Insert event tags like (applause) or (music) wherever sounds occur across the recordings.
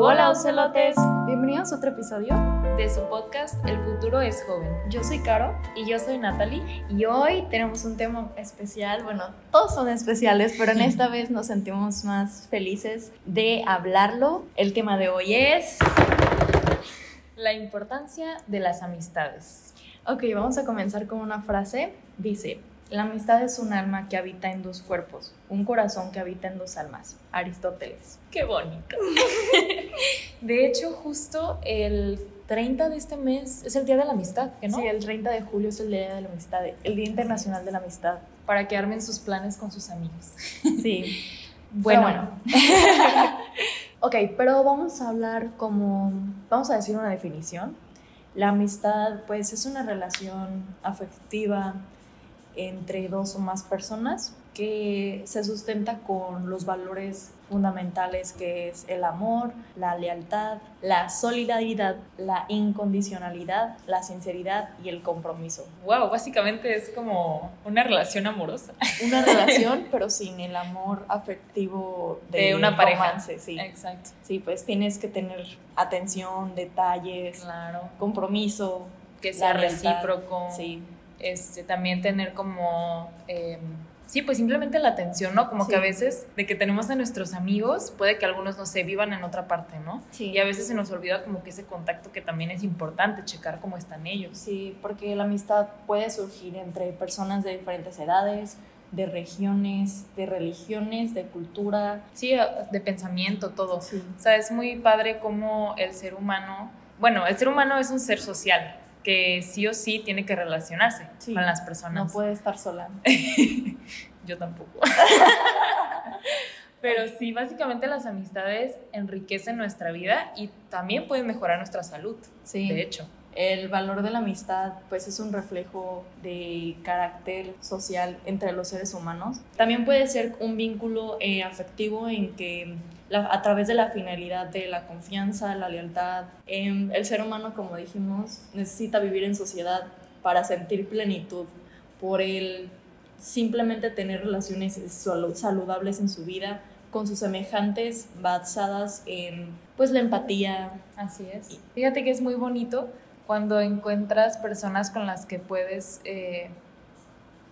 Hola ocelotes, bienvenidos a otro episodio de su podcast El futuro es joven. Yo soy Caro y yo soy Natalie y hoy tenemos un tema especial, bueno, todos son especiales, pero en (laughs) esta vez nos sentimos más felices de hablarlo. El tema de hoy es la importancia de las amistades. Ok, vamos a comenzar con una frase. Dice, la amistad es un alma que habita en dos cuerpos, un corazón que habita en dos almas. Aristóteles. Qué bonito. (laughs) de hecho, justo el 30 de este mes es el Día de la Amistad, ¿no? Sí, el 30 de julio es el Día de la Amistad, el Día Internacional de la Amistad. Para que armen sus planes con sus amigos. (laughs) Sí. bueno. bueno. (laughs) ok, pero vamos a hablar como, vamos a decir una definición. La amistad, pues, es una relación afectiva, entre dos o más personas que se sustenta con los valores fundamentales que es el amor, la lealtad, la solidaridad, la incondicionalidad, la sinceridad y el compromiso. Wow, básicamente es como una relación amorosa. Una relación, (laughs) pero sin el amor afectivo de, una pareja. sí. Exacto. Sí, pues tienes que tener atención, detalles, claro. compromiso, que sea recíproco. Sí este, también tener como... Em, sí, pues simplemente la atención, ¿no? Como que a veces de que tenemos a nuestros amigos, puede que algunos, no sé, vivan en otra parte, ¿no? Sí. Y a veces se nos olvida como que ese contacto que también es importante, checar cómo están ellos. Sí, porque la amistad puede surgir entre personas de diferentes edades, de regiones, de religiones, de cultura. Sí, de pensamiento, todo. Sí. O sea, es muy padre cómo el ser humano, bueno, el ser humano es un ser social, que sí o sí tiene que relacionarse con las personas. No puede estar sola. (laughs) Yo tampoco. (laughs) Pero sí, básicamente las amistades enriquecen nuestra vida y también pueden mejorar nuestra salud. Sí. De hecho. El valor de la amistad, pues, es un reflejo de carácter social entre los seres humanos. También puede ser un vínculo eh, afectivo en que a través de la finalidad de la confianza, la lealtad. Em, el ser humano, como dijimos, necesita vivir en sociedad para sentir plenitud, por el simplemente tener relaciones saludables en su vida con sus semejantes basadas en pues la empatía. Así es. Fíjate que es muy bonito cuando encuentras personas con las que puedes eh,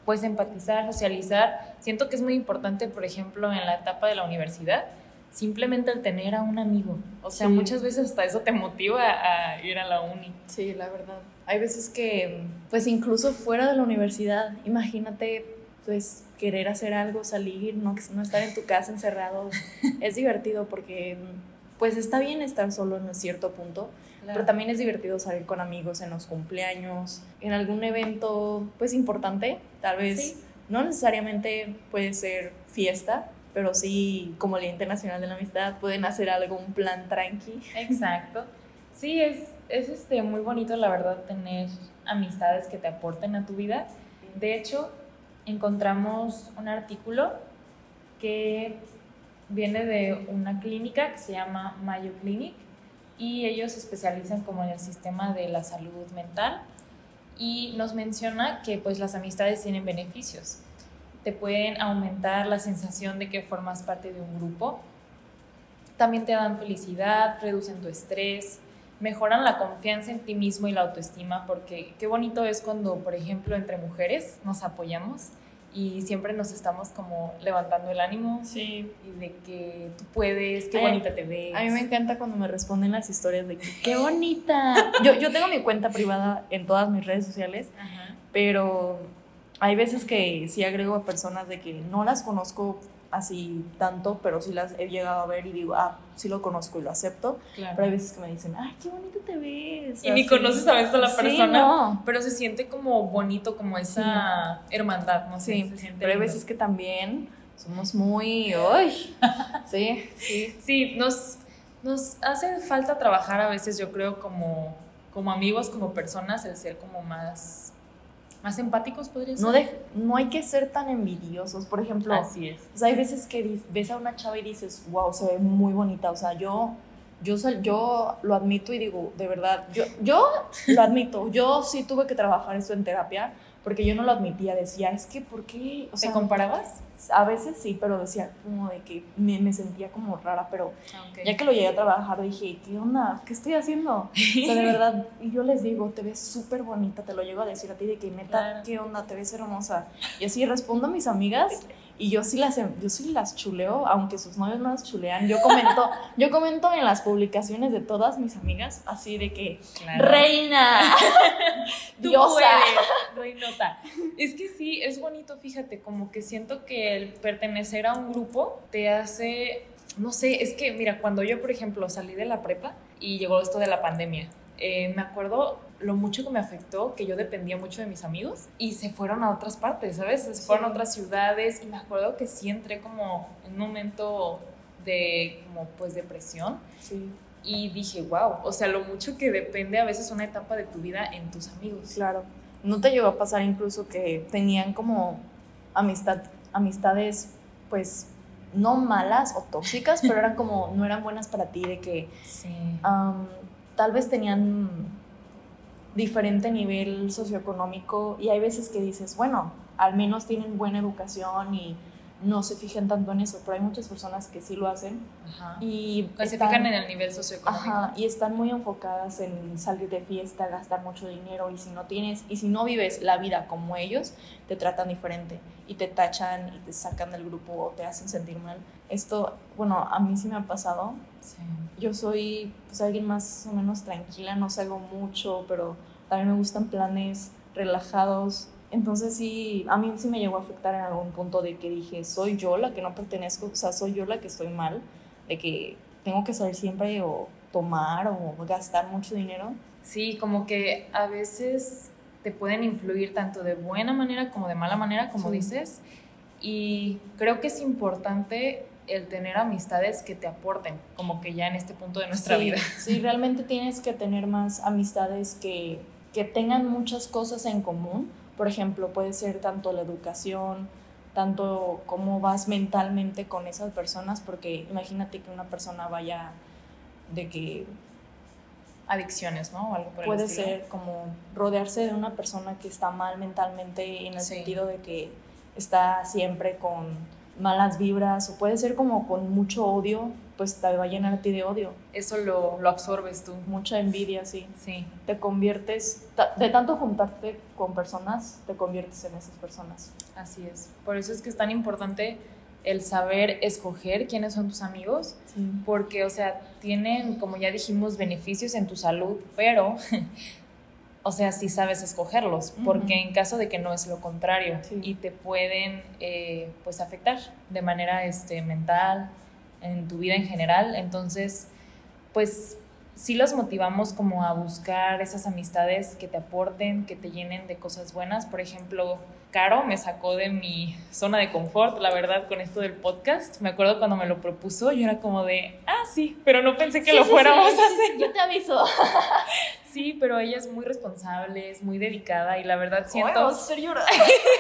pues empatizar, socializar. Siento que es muy importante, por ejemplo, en la etapa de la universidad, simplemente el tener a un amigo. O sea, muchas veces hasta eso te motiva a ir a la uni. Sí, la verdad. Hay veces que, pues incluso fuera de la universidad, imagínate, pues querer hacer algo, salir, no, no estar en tu casa encerrado. (laughs) es divertido porque, pues está bien estar solo en un cierto punto, pero también es divertido salir con amigos en los cumpleaños, en algún evento, pues importante, tal vez. No necesariamente puede ser fiesta, pero sí, como Día Internacional de la Amistad, pueden hacer algo, un plan tranqui. Exacto. Sí, es, es este, muy bonito, la verdad, tener amistades que te aporten a tu vida. De hecho, encontramos un artículo que viene de una clínica que se llama Mayo Clinic y ellos se especializan como en el sistema de la salud mental y nos menciona que pues las amistades tienen beneficios te pueden aumentar la sensación de que formas parte de un grupo. También te dan felicidad, reducen tu estrés, mejoran la confianza en ti mismo y la autoestima, porque qué bonito es cuando, por ejemplo, entre mujeres nos apoyamos y siempre nos estamos como levantando el ánimo sí. y de que tú puedes, qué bonita te ves. A mí me encanta cuando me responden las historias de que qué bonita. (laughs) yo, yo tengo mi cuenta privada en todas mis redes sociales, pero hay veces que sí agrego a personas de que no las conozco así tanto, pero sí las he llegado a ver y digo, ah, sí lo conozco y lo acepto. Pero hay veces que me dicen, ay, qué bonito te ves. Y ni conoces a veces a la persona, pero se siente como bonito, como esa hermandad, no sé. Sí, pero hay veces que también somos muy, uy, sí, sí. Sí, nos, nos hace falta trabajar a veces, yo creo, como, como amigos, como personas, el ser como más más empáticos podría ser. No, no hay que ser tan envidiosos, por ejemplo. Así es. O sea, hay veces que ves a una chava y dices, wow, se ve muy bonita. O sea, yo, yo, yo lo admito y digo, de verdad, yo, yo lo admito. Yo sí tuve que trabajar esto en terapia porque yo no lo admitía, decía, es que, ¿por qué? O sea, ¿Te comparabas? A veces sí, pero decía como de que me, me sentía como rara, pero ah, ya que lo llegué a trabajar dije, ¿qué onda? ¿Qué estoy haciendo? o sea, de (laughs) verdad, y yo les digo, te ves súper bonita, te lo llego a decir a ti de que neta, ¿qué onda? Te ves hermosa. Y así respondo a mis amigas y yo sí las, yo sí las chuleo, aunque sus novios no las chulean. Yo comento, (laughs) yo comento en las publicaciones de todas mis amigas, así de que, reina, (laughs) diosa. (laughs) reinota. Es que sí, es bonito, fíjate, como que siento que el pertenecer a un grupo te hace, no sé, es que, mira, cuando yo, por ejemplo, salí de la prepa y llegó esto de la pandemia, eh, me acuerdo lo mucho que me afectó, que yo dependía mucho de mis amigos y se fueron a otras partes, ¿sabes? Se fueron a otras ciudades y me acuerdo que sí entré como en un momento de como pues depresión. Sí. Y dije, wow, o sea, lo mucho que depende a veces una etapa de tu vida en tus amigos. Claro. ¿No te llegó a pasar incluso que tenían como amistad, amistades pues no malas o tóxicas, pero eran como, no eran buenas para ti, de que sí. tal vez tenían diferente nivel socioeconómico y hay veces que dices, bueno, al menos tienen buena educación y no se fijan tanto en eso, pero hay muchas personas que sí lo hacen y se fijan en el nivel socioeconómico y están muy enfocadas en salir de fiesta, gastar mucho dinero y si no tienes y si no vives la vida como ellos, te tratan diferente y te tachan y te sacan del grupo o te hacen sentir mal. Esto, bueno, a mí sí me ha pasado. Yo soy pues alguien más o menos tranquila, no salgo mucho, pero también me gustan planes relajados entonces sí, a mí sí me llegó a afectar en algún punto de que dije, soy yo la que no pertenezco, o sea, soy yo la que estoy mal, de que tengo que salir siempre o tomar o gastar mucho dinero. Sí, como que a veces te pueden influir tanto de buena manera como de mala manera, como dices, y creo que es importante el tener amistades que te aporten, como que ya en este punto de nuestra vida. (laughs) Sí, realmente tienes que tener más amistades que, que tengan muchas cosas en común por ejemplo, puede ser tanto la educación, tanto cómo vas mentalmente con esas personas, porque imagínate que una persona vaya de que... Adicciones, ¿no? algo por puede ser como rodearse de una persona que está mal mentalmente en el sentido de que está siempre con malas vibras o puede ser como con mucho odio, pues te va a llenar a ti de odio. Eso lo, lo absorbes tú. Mucha envidia, sí. Sí. Te conviertes, de tanto juntarte con personas, te conviertes en esas personas. Así es. Por eso es que es tan importante el saber escoger quiénes son tus amigos, porque, o sea, tienen, como ya dijimos, beneficios en tu salud, pero (laughs) o sea, si sabes escogerlos, porque en caso de que no es lo contrario y te pueden eh, pues afectar de manera este, mental, en tu vida en general, entonces pues sí los motivamos como a buscar esas amistades que te aporten, que te llenen de cosas buenas, por ejemplo, Caro me sacó de mi zona de confort, la verdad, con esto del podcast. Me acuerdo cuando me lo propuso, yo era como de, ah, sí, pero no pensé que lo fuéramos a hacer. Yo te aviso. (laughs) sí, pero ella es muy responsable, es muy dedicada y la verdad siento...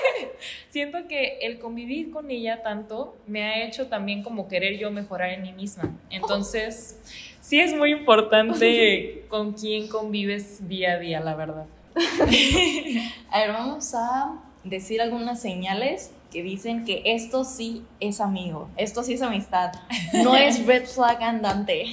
(laughs) siento que el convivir con ella tanto me ha hecho también como querer yo mejorar en mí misma. Entonces, sí es muy importante (laughs) con quién convives día a día, la verdad. (laughs) a ver, vamos a decir algunas señales que dicen que esto sí es amigo, esto sí es amistad, no es red flag andante.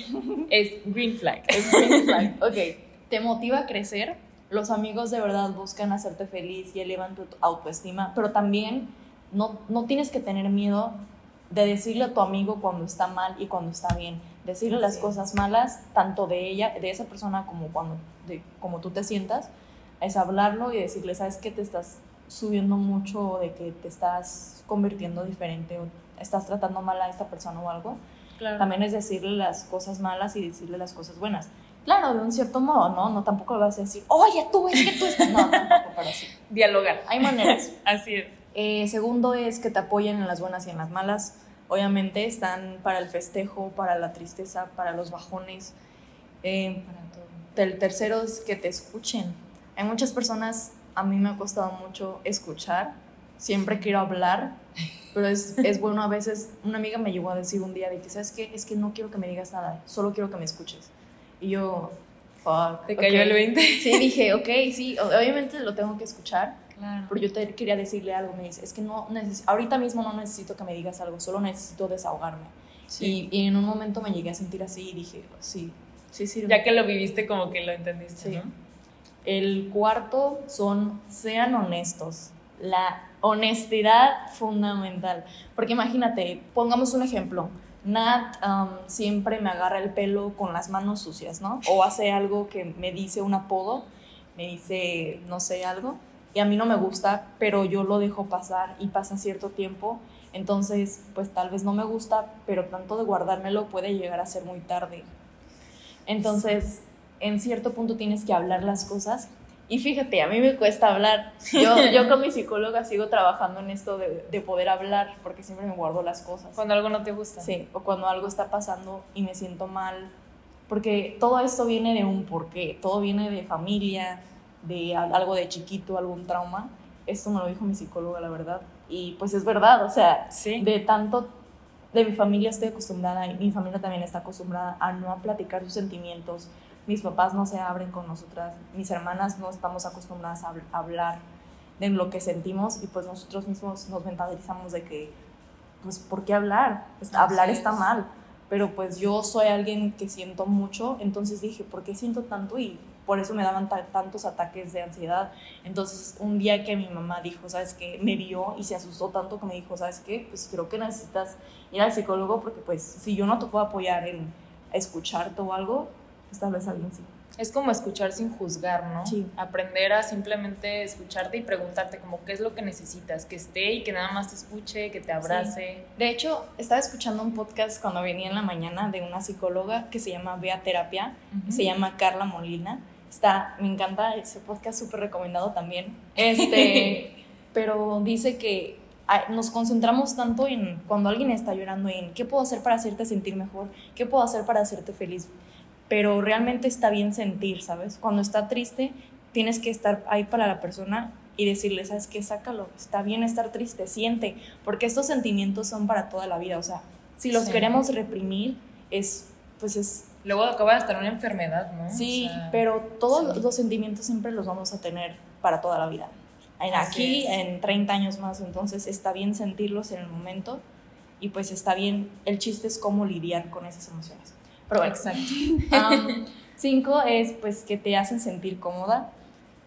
Es green flag. Es green flag. Ok, te motiva a crecer. Los amigos de verdad buscan hacerte feliz y elevan tu autoestima, pero también no, no tienes que tener miedo de decirle a tu amigo cuando está mal y cuando está bien. Decirle las cosas malas, tanto de ella, de esa persona, como cuando de, como tú te sientas, es hablarlo y decirle, ¿sabes qué? Te estás subiendo mucho de que te estás convirtiendo diferente o estás tratando mal a esta persona o algo. También es decirle las cosas malas y decirle las cosas buenas. Claro, de un cierto modo, ¿no? No tampoco le vas a decir, oye, tú es que tú estás. No, (laughs) tampoco para así. Dialogar. Hay maneras. (laughs) así es. Eh, segundo es que te apoyen en las buenas y en las malas. Obviamente están para el festejo, para la tristeza, para los bajones. Eh, para todo. El tercero es que te escuchen. Hay muchas personas a mí me ha costado mucho escuchar, siempre quiero hablar, pero es, es, bueno a veces, una amiga me llegó a decir un día de que, ¿sabes qué? Es que no quiero que me digas nada, solo quiero que me escuches. Y yo, fuck. ¿Te cayó el 20? Sí, dije, ok, sí, obviamente lo tengo que escuchar, Pero yo te quería decirle algo, me dice, es que no ahorita mismo no necesito que me digas algo, solo necesito desahogarme. Y, y, en un momento me llegué a sentir así y dije, sí, sí sí Ya que lo viviste como que lo entendiste, ¿no? El cuarto son, sean honestos. La honestidad fundamental. Porque imagínate, pongamos un ejemplo. Nat siempre me agarra el pelo con las manos sucias, ¿no? O hace algo que me dice un apodo, me dice, no sé, algo, y a mí no me gusta, pero yo lo dejo pasar y pasa cierto tiempo. Entonces, pues tal vez no me gusta, pero tanto de guardármelo puede llegar a ser muy tarde. Entonces, en cierto punto tienes que hablar las cosas y fíjate, a mí me cuesta hablar. Yo, (laughs) yo con mi psicóloga sigo trabajando en esto de, de, poder hablar, porque siempre me guardo las cosas. Cuando algo no te gusta. Sí, o cuando algo está pasando y me siento mal. Porque todo esto viene de un porqué, todo viene de familia, de algo de chiquito, algún trauma. Esto me lo dijo mi psicóloga, la verdad. Y pues es verdad, o sea, ¿Sí? de tanto de mi familia estoy acostumbrada y mi familia también está acostumbrada a no platicar sus sentimientos, mis papás no se abren con nosotras, mis hermanas no estamos acostumbradas a hablar de lo que sentimos y pues nosotros mismos nos mentalizamos de que, pues, ¿por qué hablar? Pues, hablar está mal, pero pues yo soy alguien que siento mucho, entonces dije, ¿por qué siento tanto? Y por eso me daban tantos ataques de ansiedad. Entonces, un día que mi mamá dijo, ¿sabes qué? Me vio y se asustó tanto que me dijo, ¿sabes qué? Pues creo que necesitas ir al psicólogo porque pues si yo no te puedo apoyar en escucharte o algo, pues, tal vez alguien sí. Es como escuchar sin juzgar, ¿no? Sí. Aprender a simplemente escucharte y preguntarte como qué es lo que necesitas, que esté y que nada más te escuche, que te abrace. De hecho, estaba escuchando un podcast cuando venía en la mañana de una psicóloga que se llama Bea Terapia, se llama Carla Molina. Está, me encanta ese podcast, súper recomendado también. Este, (laughs) pero dice que nos concentramos tanto en cuando alguien está llorando en qué puedo hacer para hacerte sentir mejor, qué puedo hacer para hacerte feliz pero realmente está bien sentir, ¿sabes? Cuando está triste, tienes que estar ahí para la persona y decirle, ¿sabes qué? Sácalo, está bien estar triste, siente, porque estos sentimientos son para toda la vida, o sea, si los queremos reprimir, es, pues es... Luego acaba de estar una enfermedad, ¿no? Sí, pero todos los sentimientos siempre los vamos a tener para toda la vida. En aquí, en 30 años más, entonces está bien sentirlos en el momento y pues está bien, el chiste es cómo lidiar con esas emociones. Pero Exacto. (laughs) (laughs) cinco es pues que te hacen sentir cómoda,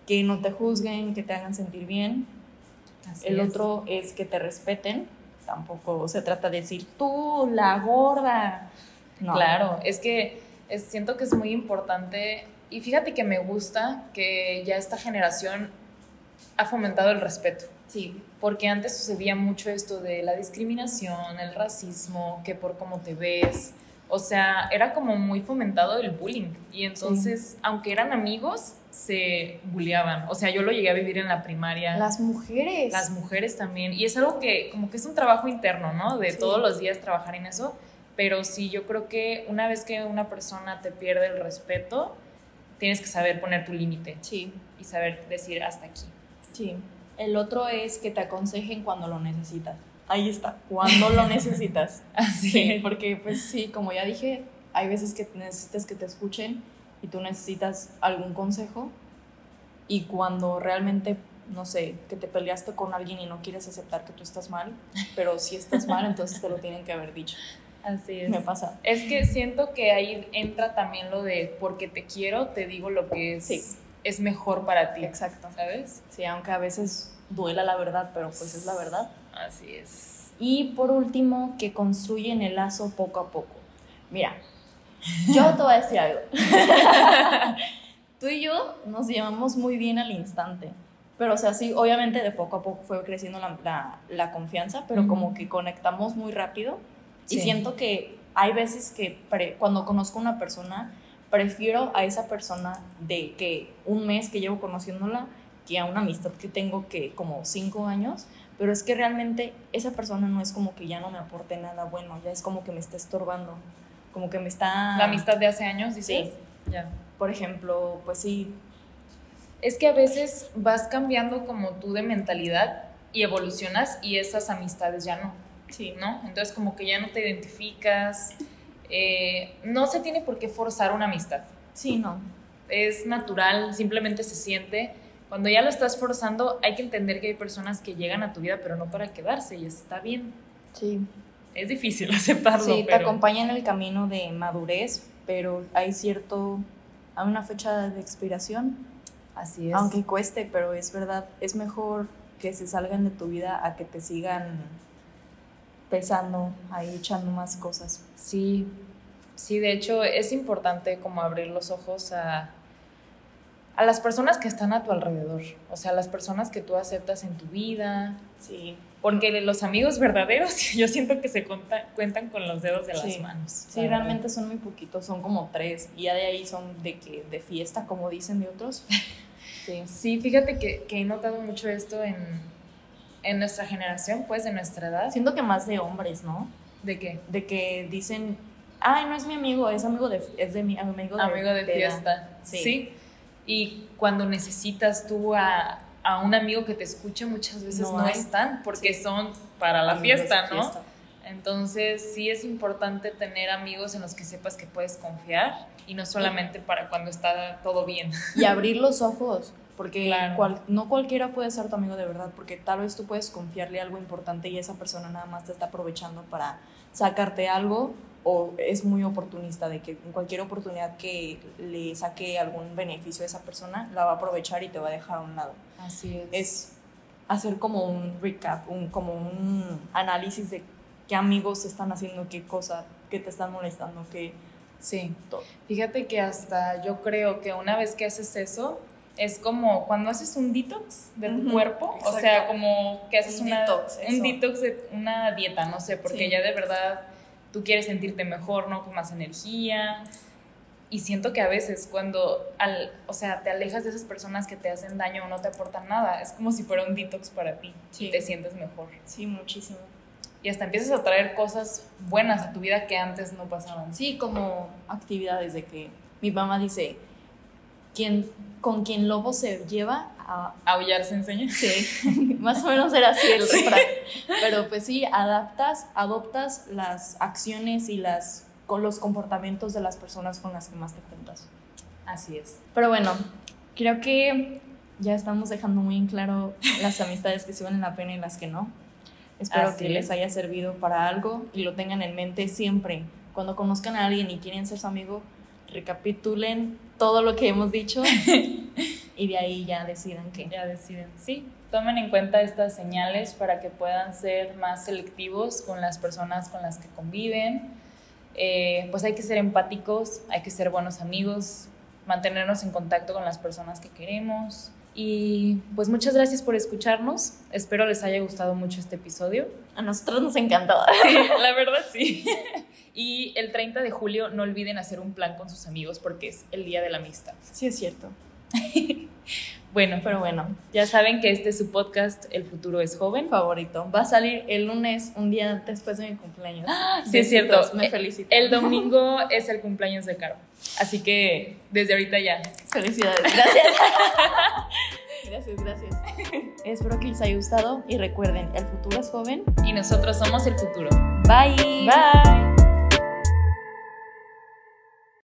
que no te juzguen, que te hagan sentir bien. el otro es que te respeten. Tampoco se trata de decir tú, la gorda. Claro, es que siento que es muy importante y fíjate que me gusta que ya esta generación ha fomentado el respeto. Sí. Porque antes sucedía mucho esto de la discriminación, el racismo, que por cómo te ves, o sea, era como muy fomentado el bullying. Y entonces, aunque eran amigos, se bulleaban. O sea, yo lo llegué a vivir en la primaria. Las mujeres. Las mujeres también. Y es algo que como que es un trabajo interno, ¿no? De todos los días trabajar en eso. Pero sí, yo creo que una vez que una persona te pierde el respeto, tienes que saber poner tu límite. Sí. Y saber decir hasta aquí. Sí. El otro es que te aconsejen cuando lo necesitas ahí está, cuando lo necesitas. (laughs) Así. Sí, porque pues sí, como ya dije, hay veces que necesitas que te escuchen y tú necesitas algún consejo y cuando realmente, no sé, que te peleaste con alguien y no quieres aceptar que tú estás mal, pero si estás mal, (laughs) entonces te lo tienen que haber dicho. Así es. Me pasa. Es que siento que ahí entra también lo de porque te quiero, te digo lo que es, es mejor para ti. Exacto. ¿Sabes? Sí, aunque a veces duela la verdad, pero pues es la verdad. Así es. Y por último, que construyen el lazo poco a poco. Mira, (laughs) yo te voy a decir algo. (laughs) Tú y yo nos llevamos muy bien al instante. Pero, o sea, sí, obviamente de poco a poco fue creciendo la, la, confianza, pero como que conectamos muy rápido. Y siento que hay veces que cuando conozco a una persona, prefiero a esa persona de que un mes que llevo conociéndola que a una amistad que tengo que como cinco años, pero es que realmente esa persona no es como que ya no me aporte nada bueno, ya es como que me está estorbando, como que me está... La amistad de hace años, dices. Sí. Ya. Por ejemplo, pues sí. Es que a veces vas cambiando como tú de mentalidad y evolucionas y esas amistades ya no. Sí. ¿No? Entonces como que ya no te identificas. Eh, no se tiene por qué forzar una amistad. Sí, no. Es natural, simplemente se siente Cuando ya lo estás forzando, hay que entender que hay personas que llegan a tu vida, pero no para quedarse, y está bien. Sí. Es difícil (laughs) aceptarlo. Sí, te pero... acompaña en el camino de madurez, pero hay cierto, hay una fecha de expiración, Así es. aunque cueste, pero es verdad, es mejor que se salgan de tu vida a que te sigan pesando, ahí echando más cosas. Sí, sí, de hecho es importante como abrir los ojos a, a las personas que están a tu alrededor, o sea, las personas que tú aceptas en tu vida, Sí. porque los amigos verdaderos (laughs) yo siento que se conta- cuentan con los dedos de las manos. Sí, la verdad. realmente son muy poquitos, son como tres, y ya de ahí son de que de fiesta, como dicen de otros. (laughs) Sí. Sí, fíjate que, que he notado mucho esto en, en nuestra generación, pues, de nuestra edad. Siento que más de hombres, ¿no? ¿De qué? De que dicen, ay, no es mi amigo, es amigo de, es de mi amigo de, Amigo de peda". fiesta. Sí. Sí. Y cuando necesitas tú a, a un amigo que te escuche, muchas veces No están porque Sí. son para la Amigos fiesta, ¿no? fiesta. Entonces sí es importante tener amigos en los que sepas que puedes confiar y no solamente para cuando está todo bien. Y abrir los ojos, porque Claro. cual- no cualquiera puede ser tu amigo de verdad, porque tal vez tú puedes confiarle algo importante y esa persona nada más te está aprovechando para sacarte algo o es muy oportunista de que en cualquier oportunidad que le saque algún beneficio a esa persona, la va a aprovechar y te va a dejar a un lado. Así es. Es hacer como un recap, un, como un análisis de qué amigos están haciendo qué cosa, qué te están molestando, qué Sí. todo. Fíjate que hasta yo creo que una vez que haces eso, es como cuando haces un detox de tu cuerpo, o sea, como que haces Un una, detox, un detox de una dieta, no sé, porque Sí. ya de verdad tú quieres sentirte mejor, ¿no? Con más energía. Y siento que a veces cuando, al, o sea, te alejas de esas personas que te hacen daño o no te aportan nada, es como si fuera un detox para ti Sí. y te sientes mejor. Sí, muchísimo. Y hasta empiezas a traer cosas buenas a tu vida que antes no pasaban. Sí, como actividades de que mi mamá dice, quien, con quien lobo se lleva, a, Aullar se enseña. sí, (laughs) más o menos era así el refrán. Pero pues sí, adaptas, adoptas las acciones y las, con los comportamientos de las personas con las que más te juntas. Así es. Pero bueno, creo que ya estamos dejando muy en claro las amistades que sí valen la pena y las que no. Espero Así que les es. haya servido para algo y lo tengan en mente siempre. Cuando conozcan a alguien y quieren ser su amigo, recapitulen todo lo que hemos dicho (laughs) y de ahí ya decidan qué. Ya deciden. Sí, tomen en cuenta estas señales para que puedan ser más selectivos con las personas con las que conviven. Eh, pues hay que ser empáticos, hay que ser buenos amigos, mantenernos en contacto con las personas que queremos. Y pues muchas gracias por escucharnos. Espero les haya gustado mucho este episodio. A nosotros nos encantó. Sí, la verdad sí. (laughs) Y el 30 de julio no olviden hacer un plan con sus amigos porque es el Día de la Amistad. Sí, es cierto. (laughs) Bueno, Pero bueno, ya saben que este es su podcast El futuro es joven. favorito. Va a salir el lunes, un día después de mi cumpleaños. Sí, es cierto. Me Eh, felicito. El (laughs) domingo es el cumpleaños de Caro. Así que desde ahorita ya. Felicidades. Gracias. (laughs) gracias, gracias. Espero que les haya gustado y recuerden, el futuro es joven. Y nosotros somos el futuro. Bye. Bye.